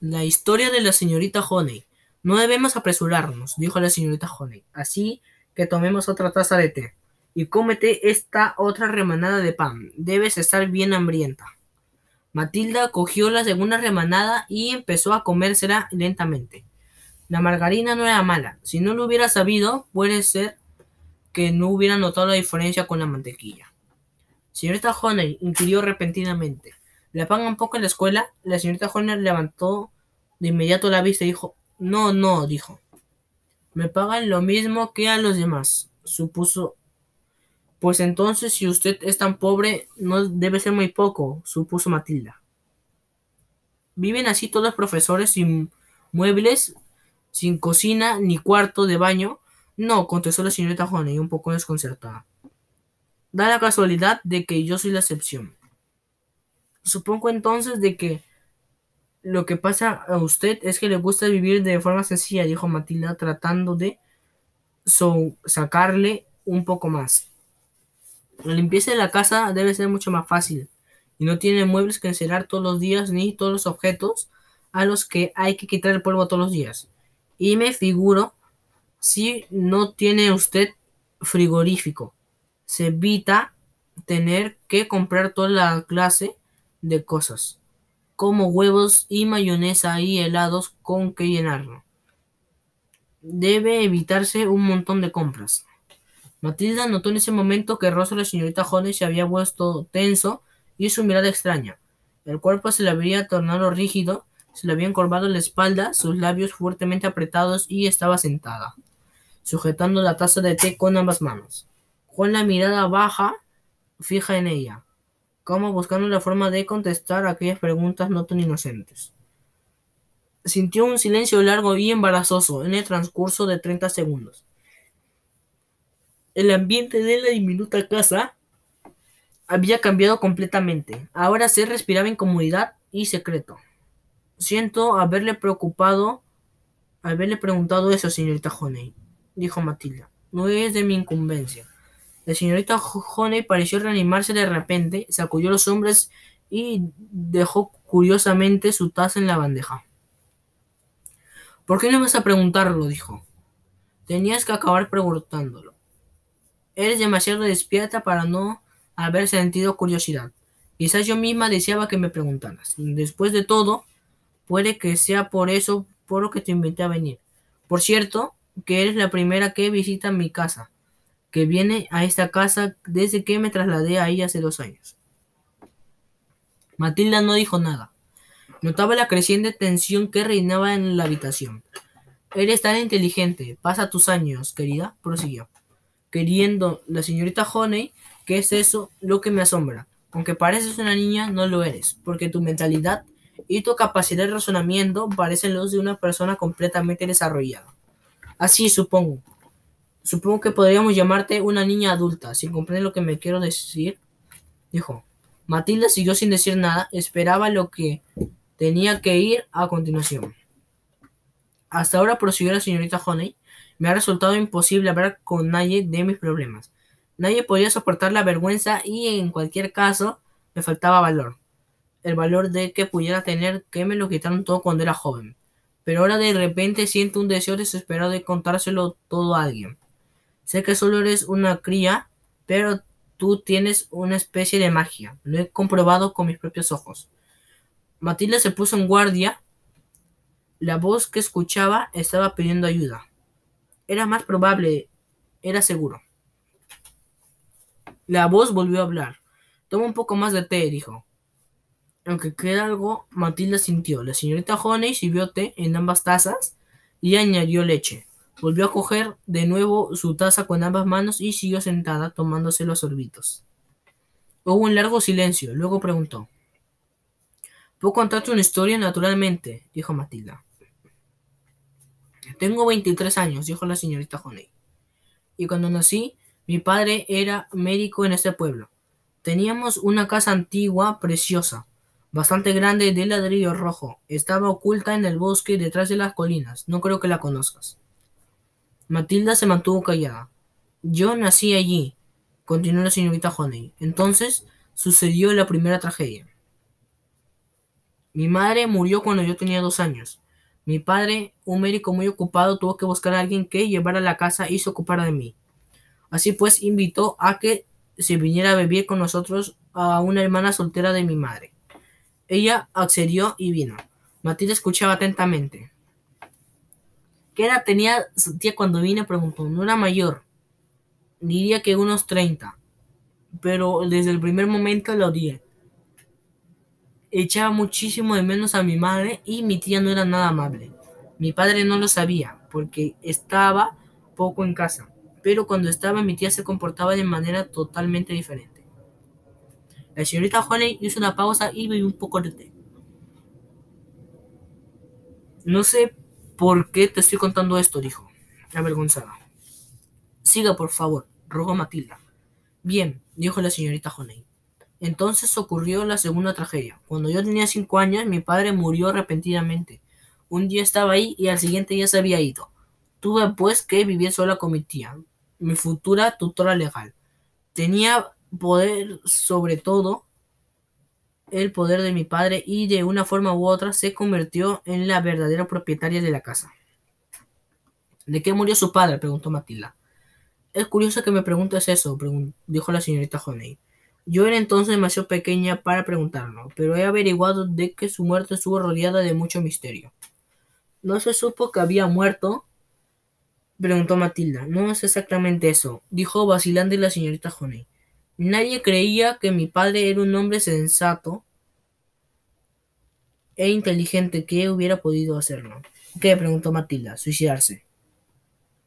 La historia de la señorita Honey. No debemos apresurarnos, dijo la señorita Honey. Así que tomemos otra taza de té. Y cómete esta otra remanada de pan. Debes estar bien hambrienta. Matilda cogió la segunda remanada y empezó a comérsela lentamente. La margarina no era mala. Si no lo hubiera sabido, puede ser que no hubiera notado la diferencia con la mantequilla. Señorita Honey inquirió repentinamente. ¿Le pagan un poco en la escuela? La señorita Honey levantó de inmediato la vista y dijo, no, no, dijo. Me pagan lo mismo que a los demás, supuso. Pues entonces, si usted es tan pobre, no debe ser muy poco, supuso Matilda. ¿Viven así todos los profesores sin muebles, sin cocina ni cuarto de baño? No, contestó la señorita Honey, un poco desconcertada. Da la casualidad de que yo soy la excepción. Supongo entonces de que lo que pasa a usted es que le gusta vivir de forma sencilla, dijo Matilda, tratando de sacarle un poco más. La limpieza de la casa debe ser mucho más fácil, y no tiene muebles que encerrar todos los días, ni todos los objetos a los que hay que quitar el polvo todos los días. Y me figuro si no tiene usted frigorífico. Se evita tener que comprar toda la clase de cosas como huevos y mayonesa y helados con que llenarlo. Debe evitarse un montón de compras. Matilda notó en ese momento que el rostro de la señorita Jones se había vuelto tenso y su mirada extraña. El cuerpo se le había tornado rígido, se le había encorvado la espalda, sus labios fuertemente apretados y estaba sentada, sujetando la taza de té con ambas manos, con la mirada baja fija en ella como buscando la forma de contestar aquellas preguntas no tan inocentes. Sintió un silencio largo y embarazoso en el transcurso de treinta segundos. El ambiente de la diminuta casa había cambiado completamente. Ahora se respiraba incomodidad y secreto. Siento haberle preocupado, haberle preguntado eso, señorita Honey, dijo Matilda. No es de mi incumbencia. La señorita Honey pareció reanimarse de repente, sacudió los hombres y dejó curiosamente su taza en la bandeja. ¿Por qué no vas a preguntarlo? dijo. Tenías que acabar preguntándolo. Eres demasiado despierta para no haber sentido curiosidad. Quizás yo misma deseaba que me preguntaras. Después de todo, puede que sea por eso por lo que te invité a venir. Por cierto, que eres la primera que visita mi casa que viene a esta casa desde que me trasladé ahí hace dos años. Matilda no dijo nada. Notaba la creciente tensión que reinaba en la habitación. Eres tan inteligente. Pasa tus años, querida, prosiguió. Queriendo la señorita Honey, ¿qué es eso lo que me asombra? Aunque pareces una niña, no lo eres, porque tu mentalidad y tu capacidad de razonamiento parecen los de una persona completamente desarrollada. Así supongo, Supongo que podríamos llamarte una niña adulta, si comprende lo que me quiero decir. Dijo. Matilda siguió sin decir nada, esperaba lo que tenía que ir a continuación. Hasta ahora, prosiguió la señorita Honey, me ha resultado imposible hablar con nadie de mis problemas. Nadie podía soportar la vergüenza y en cualquier caso me faltaba valor. El valor de que pudiera tener que me lo quitaron todo cuando era joven. Pero ahora de repente siento un deseo desesperado de contárselo todo a alguien. Sé que solo eres una cría, pero tú tienes una especie de magia. Lo he comprobado con mis propios ojos. Matilda se puso en guardia. La voz que escuchaba estaba pidiendo ayuda. Era más probable, era seguro. La voz volvió a hablar. Toma un poco más de té, dijo. Aunque queda algo, Matilda sintió. La señorita Honey sirvió té en ambas tazas y añadió leche. Volvió a coger de nuevo su taza con ambas manos y siguió sentada tomándose los sorbitos. Hubo un largo silencio. Luego preguntó. ¿Puedo contarte una historia naturalmente? dijo Matilda. Tengo 23 años, dijo la señorita Honey. Y cuando nací, mi padre era médico en este pueblo. Teníamos una casa antigua, preciosa, bastante grande de ladrillo rojo. Estaba oculta en el bosque detrás de las colinas. No creo que la conozcas. Matilda se mantuvo callada. Yo nací allí, continuó la señorita Honey. Entonces sucedió la primera tragedia. Mi madre murió cuando yo tenía dos años. Mi padre, un médico muy ocupado, tuvo que buscar a alguien que llevara la casa y se ocupara de mí. Así pues, invitó a que se viniera a vivir con nosotros a una hermana soltera de mi madre. Ella accedió y vino. Matilda escuchaba atentamente. ¿Qué edad tenía su tía cuando vine? Preguntó. No era mayor. Diría que unos 30. Pero desde el primer momento la odié. Echaba muchísimo de menos a mi madre y mi tía no era nada amable. Mi padre no lo sabía porque estaba poco en casa, pero cuando estaba mi tía se comportaba de manera totalmente diferente. La señorita Honey hizo una pausa y bebió un poco de té. No sé por qué te estoy contando esto, dijo, avergonzada. Siga, por favor, rogó Matilda. Bien, dijo la señorita Honey. Entonces ocurrió la segunda tragedia. Cuando yo tenía cinco años, mi padre murió repentinamente. Un día estaba ahí y al siguiente ya se había ido. Tuve pues que vivir sola con mi tía, mi futura tutora legal. Tenía poder sobre todo el poder de mi padre y de una forma u otra se convirtió en la verdadera propietaria de la casa. ¿De qué murió su padre? preguntó Matilda. Es curioso que me preguntes eso, dijo la señorita Honey. Yo era entonces demasiado pequeña para preguntarlo, pero he averiguado de que su muerte estuvo rodeada de mucho misterio. ¿No se supo que había muerto? preguntó Matilda. No es exactamente eso, dijo vacilante la señorita Honey. Nadie creía que mi padre era un hombre sensato e inteligente que hubiera podido hacerlo. ¿Qué? preguntó Matilda. Suicidarse.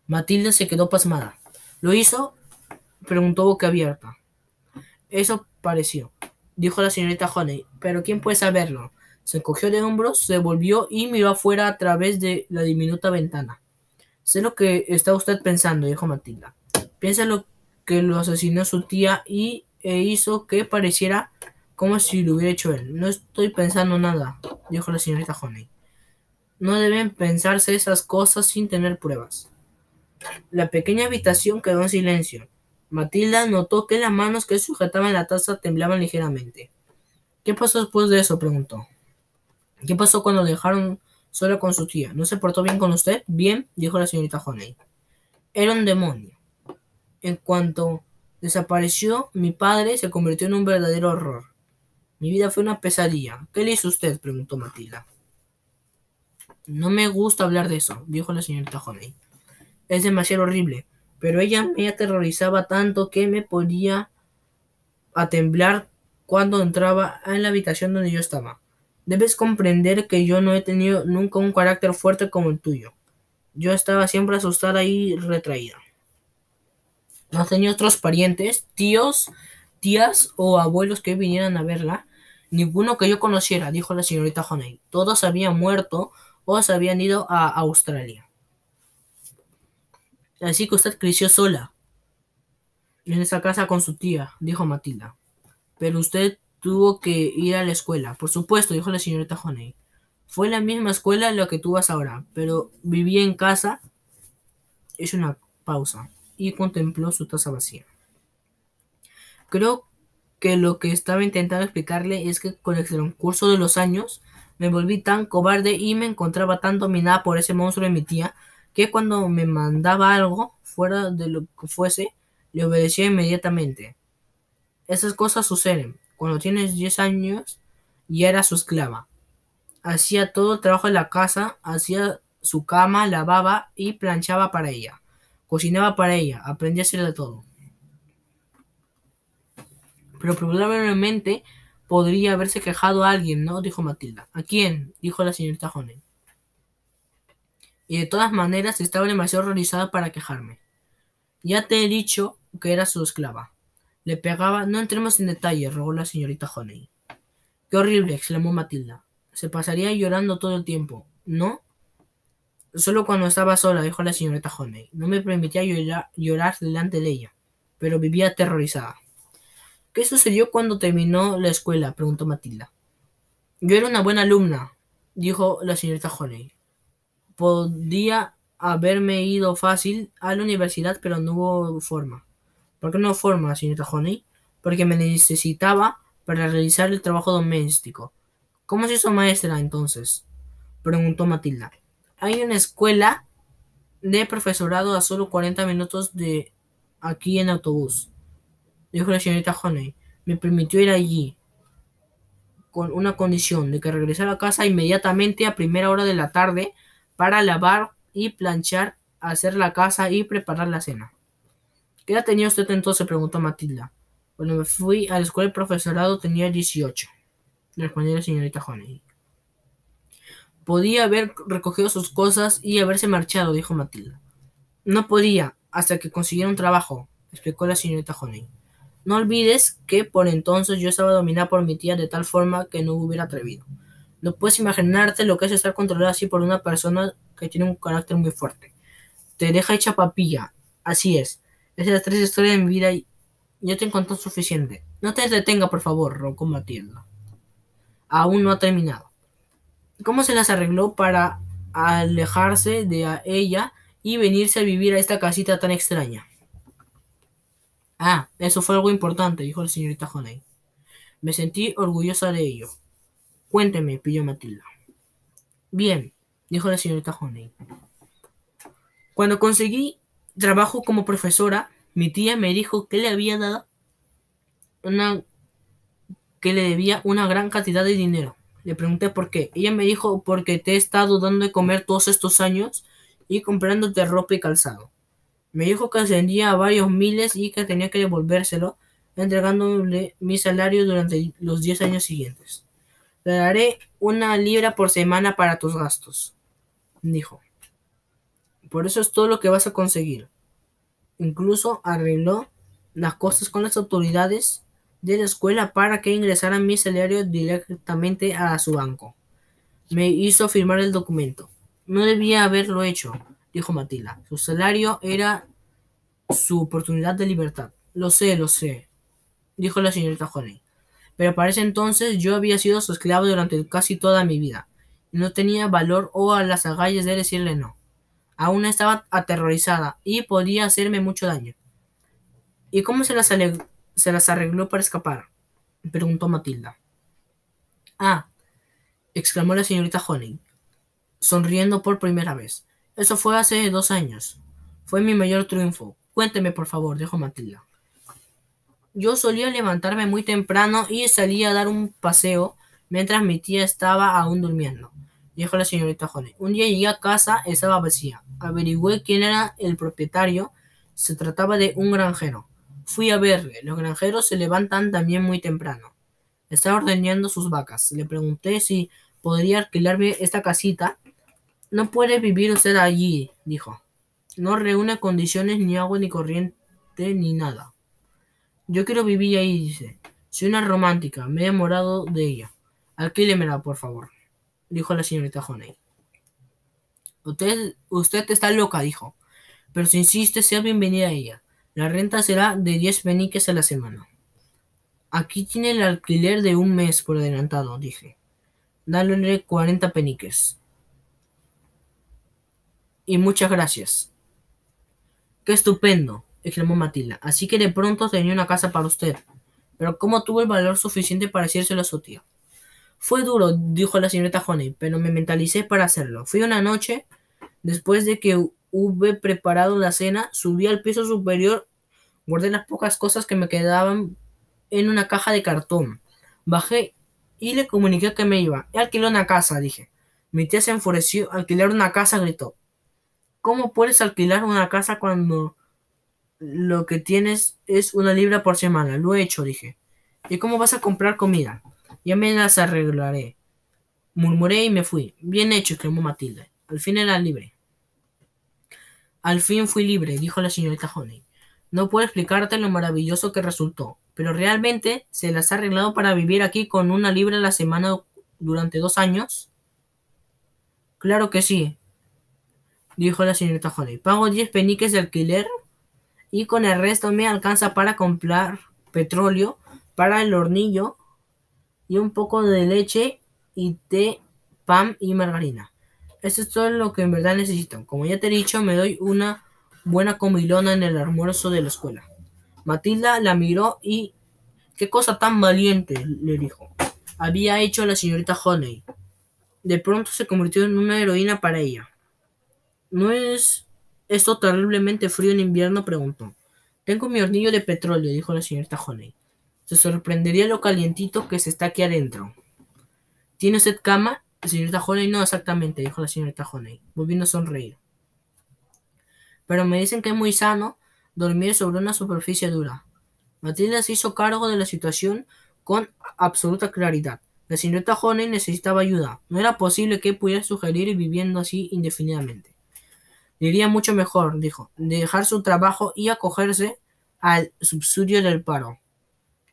Matilda se quedó pasmada. ¿Lo hizo? preguntó boca abierta. Eso pareció, dijo la señorita Honey. Pero ¿quién puede saberlo? Se cogió de hombros, se volvió y miró afuera a través de la diminuta ventana. Sé lo que está usted pensando, dijo Matilda. Piensa lo que lo asesinó su tía y e hizo que pareciera como si lo hubiera hecho él. No estoy pensando nada, dijo la señorita Honey. No deben pensarse esas cosas sin tener pruebas. La pequeña habitación quedó en silencio. Matilda notó que las manos que sujetaban la taza temblaban ligeramente. ¿Qué pasó después de eso? preguntó. ¿Qué pasó cuando dejaron sola con su tía? ¿No se portó bien con usted? Bien, dijo la señorita Honey. Era un demonio. En cuanto desapareció, mi padre se convirtió en un verdadero horror. Mi vida fue una pesadilla. ¿Qué le hizo usted? preguntó Matilda. No me gusta hablar de eso, dijo la señorita Honey. Es demasiado horrible, pero ella me aterrorizaba tanto que me podía a temblar cuando entraba en la habitación donde yo estaba. Debes comprender que yo no he tenido nunca un carácter fuerte como el tuyo. Yo estaba siempre asustada y retraída. No tenía otros parientes, tíos, tías o abuelos que vinieran a verla. Ninguno que yo conociera, dijo la señorita Honey. Todos habían muerto o se habían ido a Australia. Así que usted creció sola. En esa casa con su tía, dijo Matilda. Pero usted tuvo que ir a la escuela. Por supuesto, dijo la señorita Honey. Fue la misma escuela en la que tú vas ahora, pero vivía en casa. Hizo una pausa y contempló su taza vacía. Creo que lo que estaba intentando explicarle es que con el transcurso de los años me volví tan cobarde y me encontraba tan dominada por ese monstruo de mi tía que cuando me mandaba algo fuera de lo que fuese, le obedecía inmediatamente. Esas cosas suceden. Cuando tienes 10 años, y era su esclava. Hacía todo el trabajo de la casa, hacía su cama, lavaba y planchaba para ella. Cocinaba para ella, aprendí a hacer de todo. Pero probablemente podría haberse quejado a alguien, ¿no? dijo Matilda. ¿A quién? dijo la señorita Honey. Y de todas maneras estaba demasiado horrorizada para quejarme. Ya te he dicho que era su esclava. Le pegaba. No entremos en detalle, rogó la señorita Honey. Qué horrible, exclamó Matilda. Se pasaría llorando todo el tiempo. ¿No? Solo cuando estaba sola, dijo la señorita Honey. No me permitía llorar, delante de ella, pero vivía aterrorizada. ¿Qué sucedió cuando terminó la escuela? preguntó Matilda. Yo era una buena alumna, dijo la señorita Honey. Podía haberme ido fácil a la universidad, pero no hubo forma. ¿Por qué no forma, señorita Honey? Porque me necesitaba para realizar el trabajo doméstico. ¿Cómo se hizo maestra entonces? preguntó Matilda. Hay una escuela de profesorado a solo 40 minutos de aquí en autobús, dijo la señorita Honey. Me permitió ir allí con una condición de que regresara a casa inmediatamente a primera hora de la tarde para lavar y planchar, hacer la casa y preparar la cena. ¿Qué edad tenía usted entonces? preguntó Matilda. Cuando me fui a la escuela de profesorado tenía 18, respondió la señorita Honey. Podía haber recogido sus cosas y haberse marchado, dijo Matilda. No podía, hasta que consiguiera un trabajo, explicó la señorita Honey. No olvides que por entonces yo estaba dominada por mi tía de tal forma que no hubiera atrevido. No puedes imaginarte lo que es estar controlada así por una persona que tiene un carácter muy fuerte. Te deja hecha papilla. Así es. Esas son las tres historias de mi vida y yo te encontré suficiente. No te detenga, por favor, roncó Matilda. Aún no ha terminado. ¿Cómo se las arregló para alejarse de ella y venirse a vivir a esta casita tan extraña? Ah, eso fue algo importante, dijo la señorita Honey. Me sentí orgullosa de ello. Cuénteme, pidió Matilda. Bien, dijo la señorita Honey. Cuando conseguí trabajo como profesora, mi tía me dijo que le había dado una que le debía una gran cantidad de dinero. Le pregunté por qué. Ella me dijo porque te he estado dando de comer todos estos años y comprándote ropa y calzado. Me dijo que ascendía a varios miles y que tenía que devolvérselo, entregándole mi salario durante los diez años siguientes. Le daré una libra por semana para tus gastos, dijo. Por eso es todo lo que vas a conseguir. Incluso arregló las cosas con las autoridades de la escuela para que ingresaran mi salario directamente a su banco. Me hizo firmar el documento. No debía haberlo hecho, dijo Matilda. Su salario era su oportunidad de libertad. Lo sé, lo sé, dijo la señorita Honey. Pero para ese entonces yo había sido su esclavo durante casi toda mi vida, y no tenía valor o a las agallas de decirle no. Aún estaba aterrorizada y podía hacerme mucho daño. ¿Y cómo se las, se las arregló para escapar? preguntó Matilda. Ah, exclamó la señorita Honey, sonriendo por primera vez. Eso fue hace dos años. Fue mi mayor triunfo. Cuénteme, por favor, dijo Matilda. Yo solía levantarme muy temprano y salía a dar un paseo mientras mi tía estaba aún durmiendo, dijo la señorita Honey. Un día llegué a casa, estaba vacía. Averigüé quién era el propietario. Se trataba de un granjero. Fui a verle. Los granjeros se levantan también muy temprano. Estaba ordeñando sus vacas. Le pregunté si podría alquilarme esta casita no puede vivir usted allí, dijo. No reúne condiciones ni agua ni corriente ni nada. Yo quiero vivir ahí, dice. Soy una romántica, me he enamorado de ella. Alquílemela, por favor, dijo la señorita Honey. Usted, usted está loca, dijo. Pero si insiste, sea bienvenida a ella. La renta será de diez peniques a la semana. Aquí tiene el alquiler de un mes por adelantado, dije. Dale cuarenta peniques y muchas gracias. Qué estupendo, exclamó Matilda. Así que de pronto tenía una casa para usted. Pero ¿cómo tuvo el valor suficiente para decírselo a su tía? Fue duro, dijo la señorita Honey, pero me mentalicé para hacerlo. Fui una noche, después de que hube preparado la cena, subí al piso superior, guardé las pocas cosas que me quedaban en una caja de cartón. Bajé y le comuniqué que me iba. He alquilado una casa, dije. Mi tía se enfureció. Alquilar una casa, gritó. ¿Cómo puedes alquilar una casa cuando lo que tienes es una libra por semana? Lo he hecho, dije. ¿Y cómo vas a comprar comida? Ya me las arreglaré. Murmuré y me fui. Bien hecho, exclamó Matilde. Al fin era libre. Al fin fui libre, dijo la señorita Honey. No puedo explicarte lo maravilloso que resultó, pero realmente se las ha arreglado para vivir aquí con una libra a la semana durante dos años. Claro que sí, dijo la señorita Holly. Pago diez peniques de alquiler y con el resto me alcanza para comprar petróleo para el hornillo y un poco de leche y té, pan y margarina. Esto es todo lo que en verdad necesito. Como ya te he dicho, me doy una buena comilona en el almuerzo de la escuela. Matilda la miró y... ¡Qué cosa tan valiente! le dijo. había hecho la señorita Honey. De pronto se convirtió en una heroína para ella. ¿No es esto terriblemente frío en invierno? preguntó. Tengo mi hornillo de petróleo, dijo la señorita Honey. Se sorprendería lo calientito que se está aquí adentro. ¿Tiene usted cama? La señorita Honey, no exactamente, dijo la señorita Honey, volviendo a sonreír. Pero me dicen que es muy sano dormir sobre una superficie dura. Matilda se hizo cargo de la situación con absoluta claridad. La señorita Honey necesitaba ayuda. No era posible que pudiera sugerir viviendo así indefinidamente. Diría mucho mejor, dijo, dejar su trabajo y acogerse al subsidio del paro.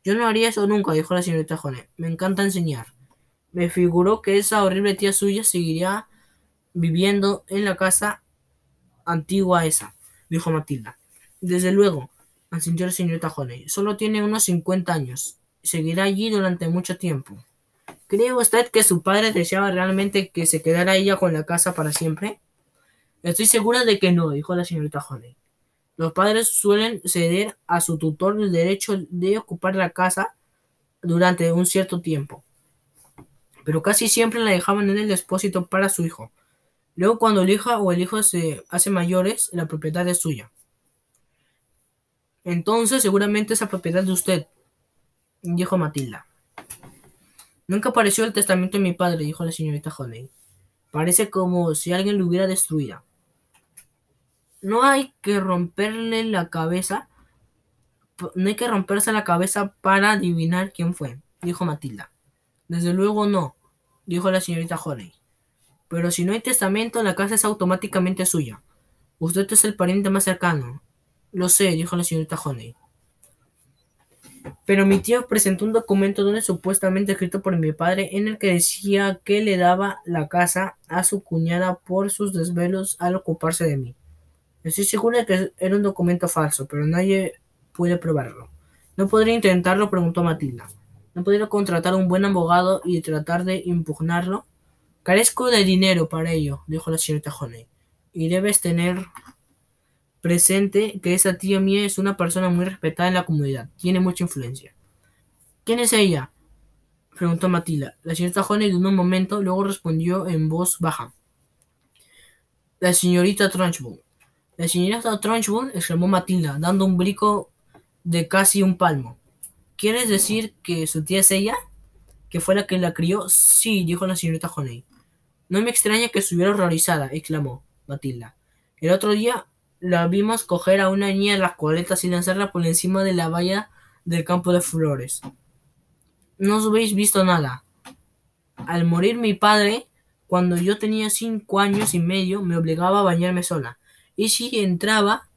Yo no haría eso nunca, dijo la señorita Honey. Me encanta enseñar. Me figuró que esa horrible tía suya seguiría viviendo en la casa antigua esa, dijo Matilda. Desde luego, asintió la señorita Honey. Solo tiene unos cincuenta años. Seguirá allí durante mucho tiempo. ¿Cree usted que su padre deseaba realmente que se quedara ella con la casa para siempre? Estoy segura de que no, dijo la señorita Honey. Los padres suelen ceder a su tutor el derecho de ocupar la casa durante un cierto tiempo, pero casi siempre la dejaban en el depósito para su hijo. Luego, cuando el hijo o el hijo se hace mayores, la propiedad es suya. Entonces, seguramente esa propiedad de usted, dijo Matilda. Nunca apareció el testamento de mi padre, dijo la señorita Honey. Parece como si alguien lo hubiera destruido. No hay que romperle la cabeza. No hay que romperse la cabeza para adivinar quién fue, dijo Matilda. Desde luego no, dijo la señorita Honey. Pero si no hay testamento, la casa es automáticamente suya. Usted es el pariente más cercano. Lo sé, dijo la señorita Honey. Pero mi tío presentó un documento donde supuestamente escrito por mi padre en el que decía que le daba la casa a su cuñada por sus desvelos al ocuparse de mí. Estoy segura de que era un documento falso, pero nadie puede probarlo. ¿No podría intentarlo? preguntó Matilda. ¿No podría contratar un buen abogado y tratar de impugnarlo? Carezco de dinero para ello, dijo la señorita Honey. Y debes tener presente que esa tía mía es una persona muy respetada en la comunidad. Tiene mucha influencia. ¿Quién es ella? preguntó Matilda. La señorita Honey dudó un momento, luego respondió en voz baja. La señorita Trunchbull. La señorita Trunchbull exclamó Matilda, dando un brico de casi un palmo. ¿Quieres decir que su tía es ella? ¿Que fue la que la crió? Sí, dijo la señorita Honey. No me extraña que estuviera horrorizada, exclamó Matilda. El otro día la vimos coger a una niña en las coletas y lanzarla por encima de la valla del campo de flores. No os habéis visto nada. Al morir mi padre, cuando yo tenía cinco años y medio, me obligaba a bañarme sola. Y si entraba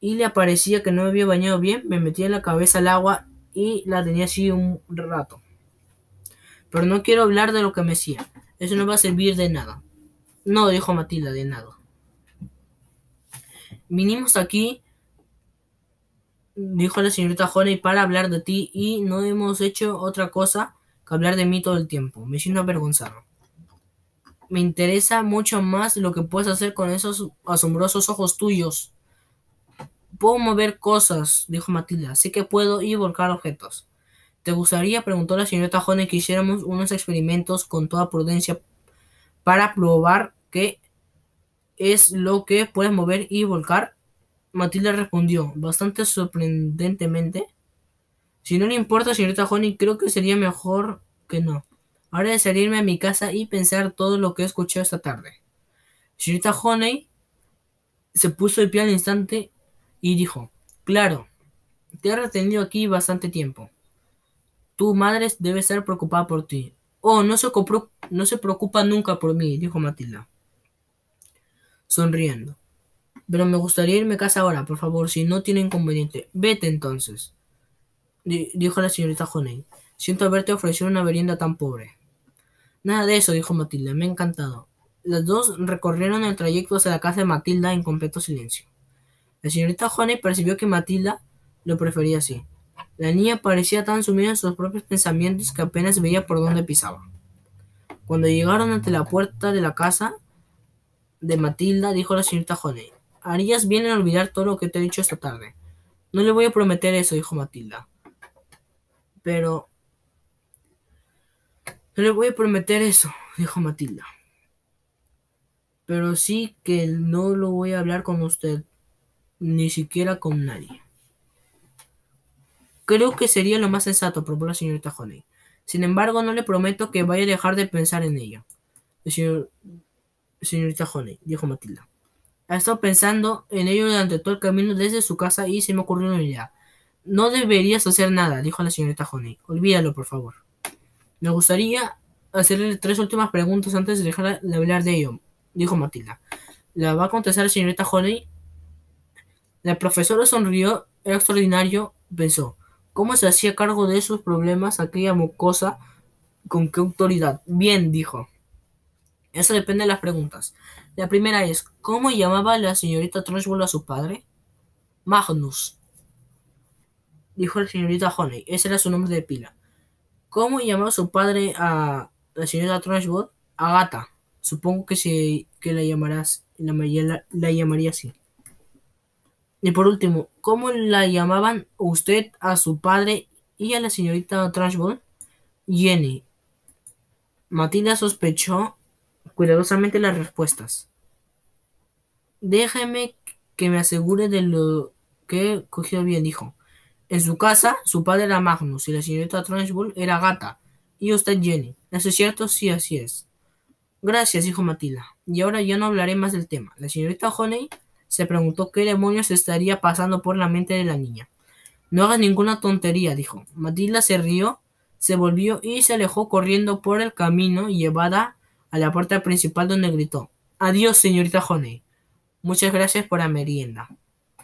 y le parecía que no me había bañado bien, me metía la cabeza al agua y la tenía así un rato. Pero no quiero hablar de lo que me hacía. Eso no va a servir de nada. No, dijo Matilda, de nada. Vinimos aquí, dijo la señorita Honey, para hablar de ti y no hemos hecho otra cosa que hablar de mí todo el tiempo. Me siento avergonzado. Me interesa mucho más lo que puedes hacer con esos asombrosos ojos tuyos. Puedo mover cosas, dijo Matilda. Sé que puedo y volcar objetos. ¿Te gustaría, preguntó la señorita Honey, que hiciéramos unos experimentos con toda prudencia para probar que es lo que puedes mover y volcar? Matilda respondió, bastante sorprendentemente. Si no le importa, señorita Honey, creo que sería mejor que no. Ahora de salirme a mi casa y pensar todo lo que he escuchado esta tarde. Señorita Honey se puso de pie al instante y dijo, claro, te he retenido aquí bastante tiempo. Tu madre debe estar preocupada por ti. Oh, no se, no se preocupa nunca por mí, dijo Matilda sonriendo. Pero me gustaría irme a casa ahora, por favor, si no tiene inconveniente. Vete entonces, dijo la señorita Honey. Siento haberte ofrecido una merienda tan pobre. Nada de eso, dijo Matilda, me ha encantado. Las dos recorrieron el trayecto hacia la casa de Matilda en completo silencio. La señorita Honey percibió que Matilda lo prefería así. La niña parecía tan sumida en sus propios pensamientos que apenas veía por dónde pisaba. Cuando llegaron ante la puerta de la casa, de Matilda, dijo la señorita Honey. Harías bien en olvidar todo lo que te he dicho esta tarde. No le voy a prometer eso, dijo Matilda. Pero... No le voy a prometer eso, dijo Matilda. Pero sí que no lo voy a hablar con usted, ni siquiera con nadie. Creo que sería lo más sensato, propuso la señorita Honey. Sin embargo, no le prometo que vaya a dejar de pensar en ella. Señor, señorita Honey, dijo Matilda. Ha estado pensando en ello durante todo el camino desde su casa y se me ocurrió una idea. No deberías hacer nada, dijo la señorita Honey. Olvídalo, por favor. Me gustaría hacerle tres últimas preguntas antes de dejar de hablar de ello, dijo Matilda. ¿La va a contestar la señorita Honey? La profesora sonrió. Era extraordinario, pensó. ¿Cómo se hacía cargo de sus problemas aquella mocosa? ¿Con qué autoridad? Bien, dijo. Eso depende de las preguntas. La primera es, ¿cómo llamaba la señorita Trunchbull a su padre? Magnus, dijo la señorita Honey. Ese era su nombre de pila. ¿Cómo llamaba su padre a la señorita Trunchbull? Agata. Supongo que, se, que la, llamarás, la, la, la llamaría así. Y por último, ¿cómo la llamaban usted a su padre y a la señorita Trashball? Jenny. Matilda sospechó cuidadosamente las respuestas. Déjeme que me asegure de lo que he cogido bien, dijo. En su casa, su padre era Magnus y la señorita Trunchbull era Gata. Y usted Jenny. ¿Eso es cierto? Sí, así es. Gracias, dijo Matilda. Y ahora ya no hablaré más del tema. La señorita Honey se preguntó qué demonios estaría pasando por la mente de la niña. No hagas ninguna tontería, dijo. Matilda se rió, se volvió y se alejó corriendo por el camino llevada a la puerta principal donde gritó Adiós, señorita Honey. Muchas gracias por la merienda.